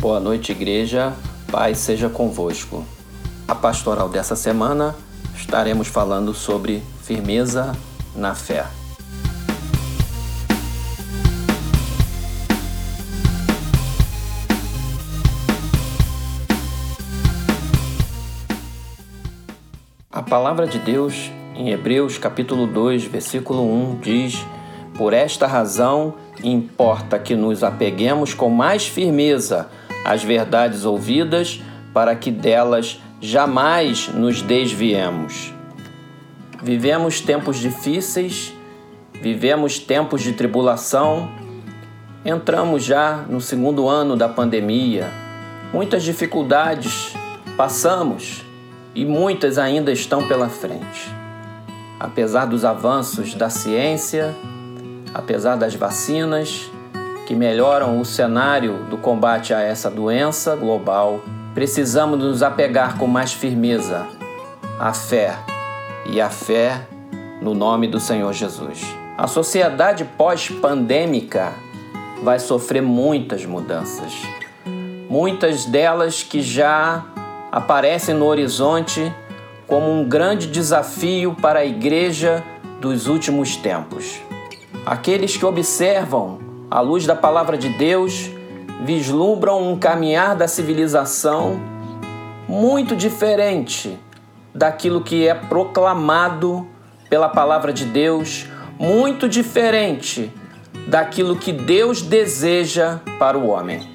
Boa noite, igreja. Paz seja convosco. A pastoral dessa semana estaremos falando sobre firmeza na fé. A palavra de Deus em Hebreus capítulo 2, versículo 1 diz: Por esta razão importa que nos apeguemos com mais firmeza as verdades ouvidas, para que delas jamais nos desviemos. Vivemos tempos difíceis, vivemos tempos de tribulação, entramos já no segundo ano da pandemia, muitas dificuldades passamos e muitas ainda estão pela frente. Apesar dos avanços da ciência, apesar das vacinas, que melhoram o cenário do combate a essa doença global, precisamos nos apegar com mais firmeza à fé e à fé no nome do Senhor Jesus. A sociedade pós-pandêmica vai sofrer muitas mudanças, muitas delas que já aparecem no horizonte como um grande desafio para a igreja dos últimos tempos. Aqueles que observam à luz da palavra de Deus, vislumbram um caminhar da civilização muito diferente daquilo que é proclamado pela palavra de Deus, muito diferente daquilo que Deus deseja para o homem.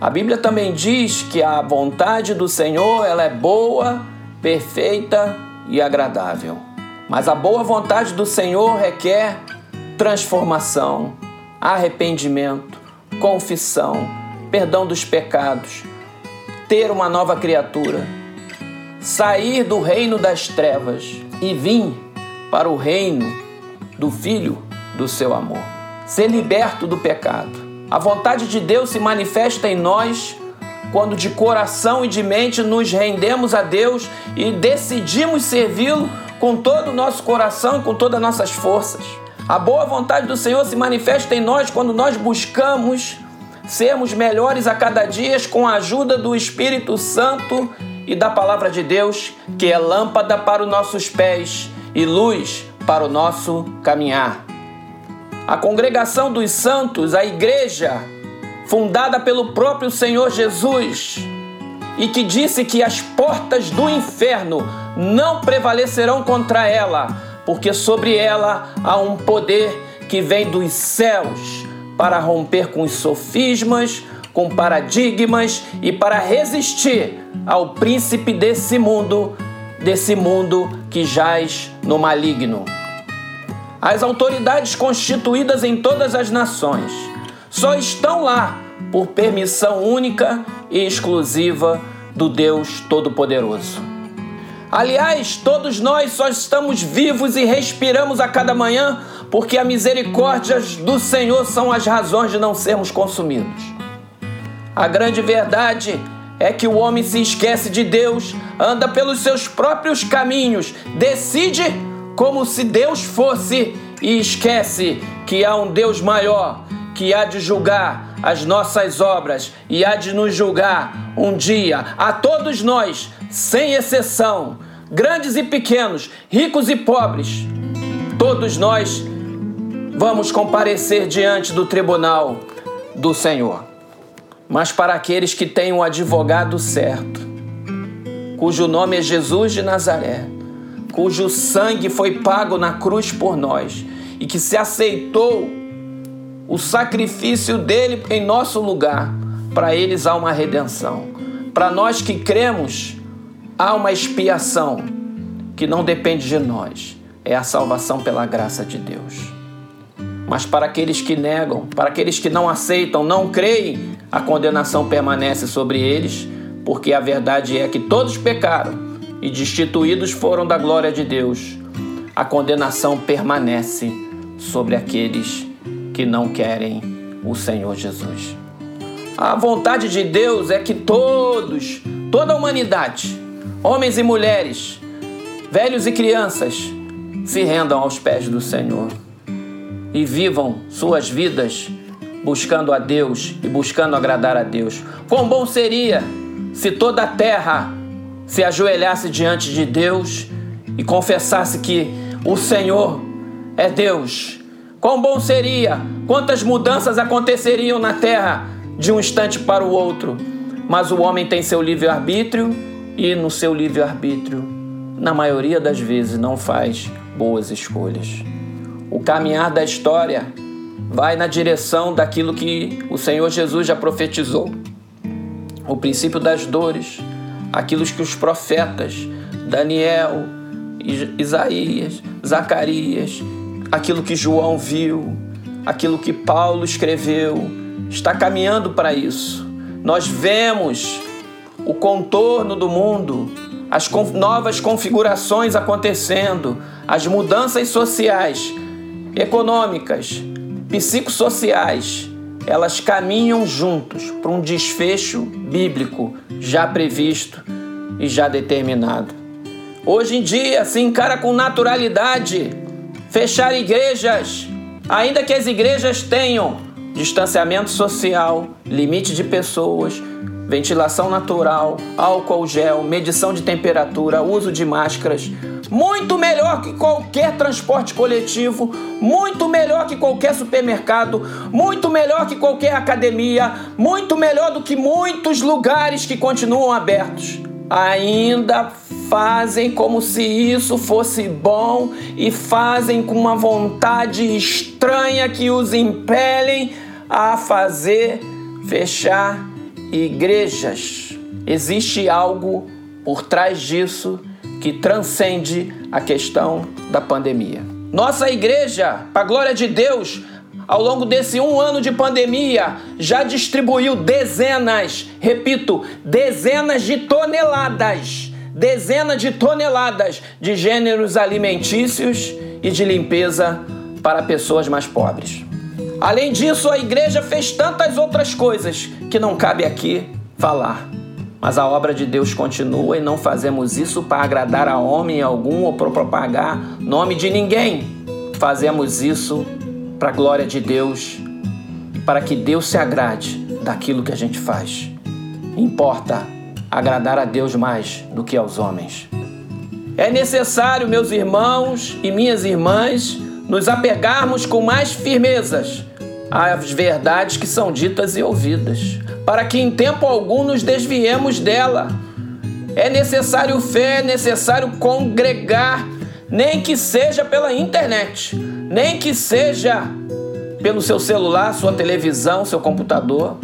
A Bíblia também diz que a vontade do Senhor ela é boa, perfeita e agradável. Mas a boa vontade do Senhor requer transformação, arrependimento, confissão, perdão dos pecados, ter uma nova criatura, sair do reino das trevas e vir para o reino do Filho do seu amor, ser liberto do pecado. A vontade de Deus se manifesta em nós quando de coração e de mente nos rendemos a Deus e decidimos servi-lo com todo o nosso coração e com todas as nossas forças. A boa vontade do Senhor se manifesta em nós quando nós buscamos sermos melhores a cada dia com a ajuda do Espírito Santo e da palavra de Deus, que é lâmpada para os nossos pés e luz para o nosso caminhar. A congregação dos santos, a igreja, fundada pelo próprio Senhor Jesus, e que disse que as portas do inferno não prevalecerão contra ela porque sobre ela há um poder que vem dos céus para romper com os sofismas, com paradigmas e para resistir ao príncipe desse mundo, desse mundo que jaz no maligno. As autoridades constituídas em todas as nações só estão lá por permissão única e exclusiva do Deus Todo-Poderoso. Aliás, todos nós só estamos vivos e respiramos a cada manhã porque a misericórdia do Senhor são as razões de não sermos consumidos. A grande verdade é que o homem se esquece de Deus, anda pelos seus próprios caminhos, decide como se Deus fosse e esquece que há um Deus maior que há de julgar as nossas obras e há de nos julgar um dia a todos nós, sem exceção, grandes e pequenos, ricos e pobres, todos nós vamos comparecer diante do tribunal do Senhor. Mas para aqueles que têm um advogado certo, cujo nome é Jesus de Nazaré, cujo sangue foi pago na cruz por nós e que se aceitou o sacrifício dele em nosso lugar, para eles há uma redenção. Para nós que cremos, há uma expiação que não depende de nós, é a salvação pela graça de Deus. Mas para aqueles que negam, para aqueles que não aceitam, não creem, a condenação permanece sobre eles, porque a verdade é que todos pecaram e destituídos foram da glória de Deus. A condenação permanece sobre aqueles que não querem o Senhor Jesus. A vontade de Deus é que todos, toda a humanidade, homens e mulheres, velhos e crianças, se rendam aos pés do Senhor e vivam suas vidas buscando a Deus e buscando agradar a Deus. Quão bom seria se toda a terra se ajoelhasse diante de Deus e confessasse que o Senhor é Deus. Quão bom seria, quantas mudanças aconteceriam na terra de um instante para o outro. Mas o homem tem seu livre-arbítrio e, no seu livre-arbítrio, na maioria das vezes, não faz boas escolhas. O caminhar da história vai na direção daquilo que o Senhor Jesus já profetizou. O princípio das dores, aquilo que os profetas, Daniel, Isaías, Zacarias, aquilo que João viu, aquilo que Paulo escreveu, está caminhando para isso. Nós vemos o contorno do mundo, as novas configurações acontecendo, as mudanças sociais, econômicas, psicossociais, elas caminham juntos para um desfecho bíblico já previsto e já determinado. Hoje em dia se encara com naturalidade fechar igrejas, ainda que as igrejas tenham distanciamento social, limite de pessoas, ventilação natural, álcool gel, medição de temperatura, uso de máscaras. Muito melhor que qualquer transporte coletivo, muito melhor que qualquer supermercado, muito melhor que qualquer academia, muito melhor do que muitos lugares que continuam abertos. Ainda fazem como se isso fosse bom e fazem com uma vontade estranha que os impelem a fazer fechar igrejas. Existe algo por trás disso que transcende a questão da pandemia. Nossa igreja, para a glória de Deus, ao longo desse um ano de pandemia, já distribuiu dezenas, repito, dezenas de toneladas, dezenas de toneladas de gêneros alimentícios e de limpeza para pessoas mais pobres. Além disso, a igreja fez tantas outras coisas que não cabe aqui falar. Mas a obra de Deus continua e não fazemos isso para agradar a homem algum ou para propagar nome de ninguém. Fazemos isso para a glória de Deus, para que Deus se agrade daquilo que a gente faz. Importa agradar a Deus mais do que aos homens. É necessário, meus irmãos e minhas irmãs, nos apegarmos com mais firmezas às verdades que são ditas e ouvidas, para que em tempo algum nos desviemos dela. É necessário fé, é necessário congregar, nem que seja pela internet, nem que seja pelo seu celular, sua televisão, seu computador.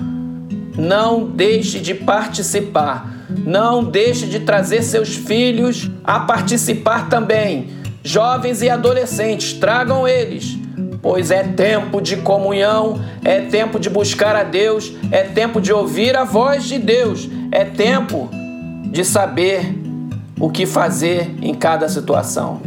Não deixe de participar, não deixe de trazer seus filhos a participar também. Jovens e adolescentes, tragam eles pois é tempo de comunhão, é tempo de buscar a Deus, é tempo de ouvir a voz de Deus, é tempo de saber o que fazer em cada situação.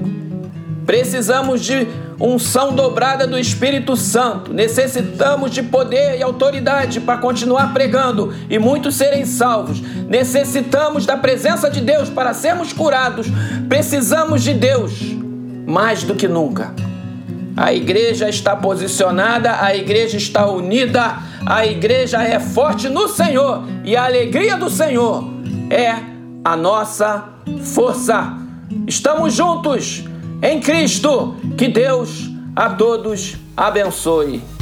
Precisamos de unção dobrada do Espírito Santo. Necessitamos de poder e autoridade para continuar pregando e muitos serem salvos. Necessitamos da presença de Deus para sermos curados. Precisamos de Deus mais do que nunca. A igreja está posicionada, a igreja está unida, a igreja é forte no Senhor e a alegria do Senhor é a nossa força. Estamos juntos em Cristo. Que Deus a todos abençoe.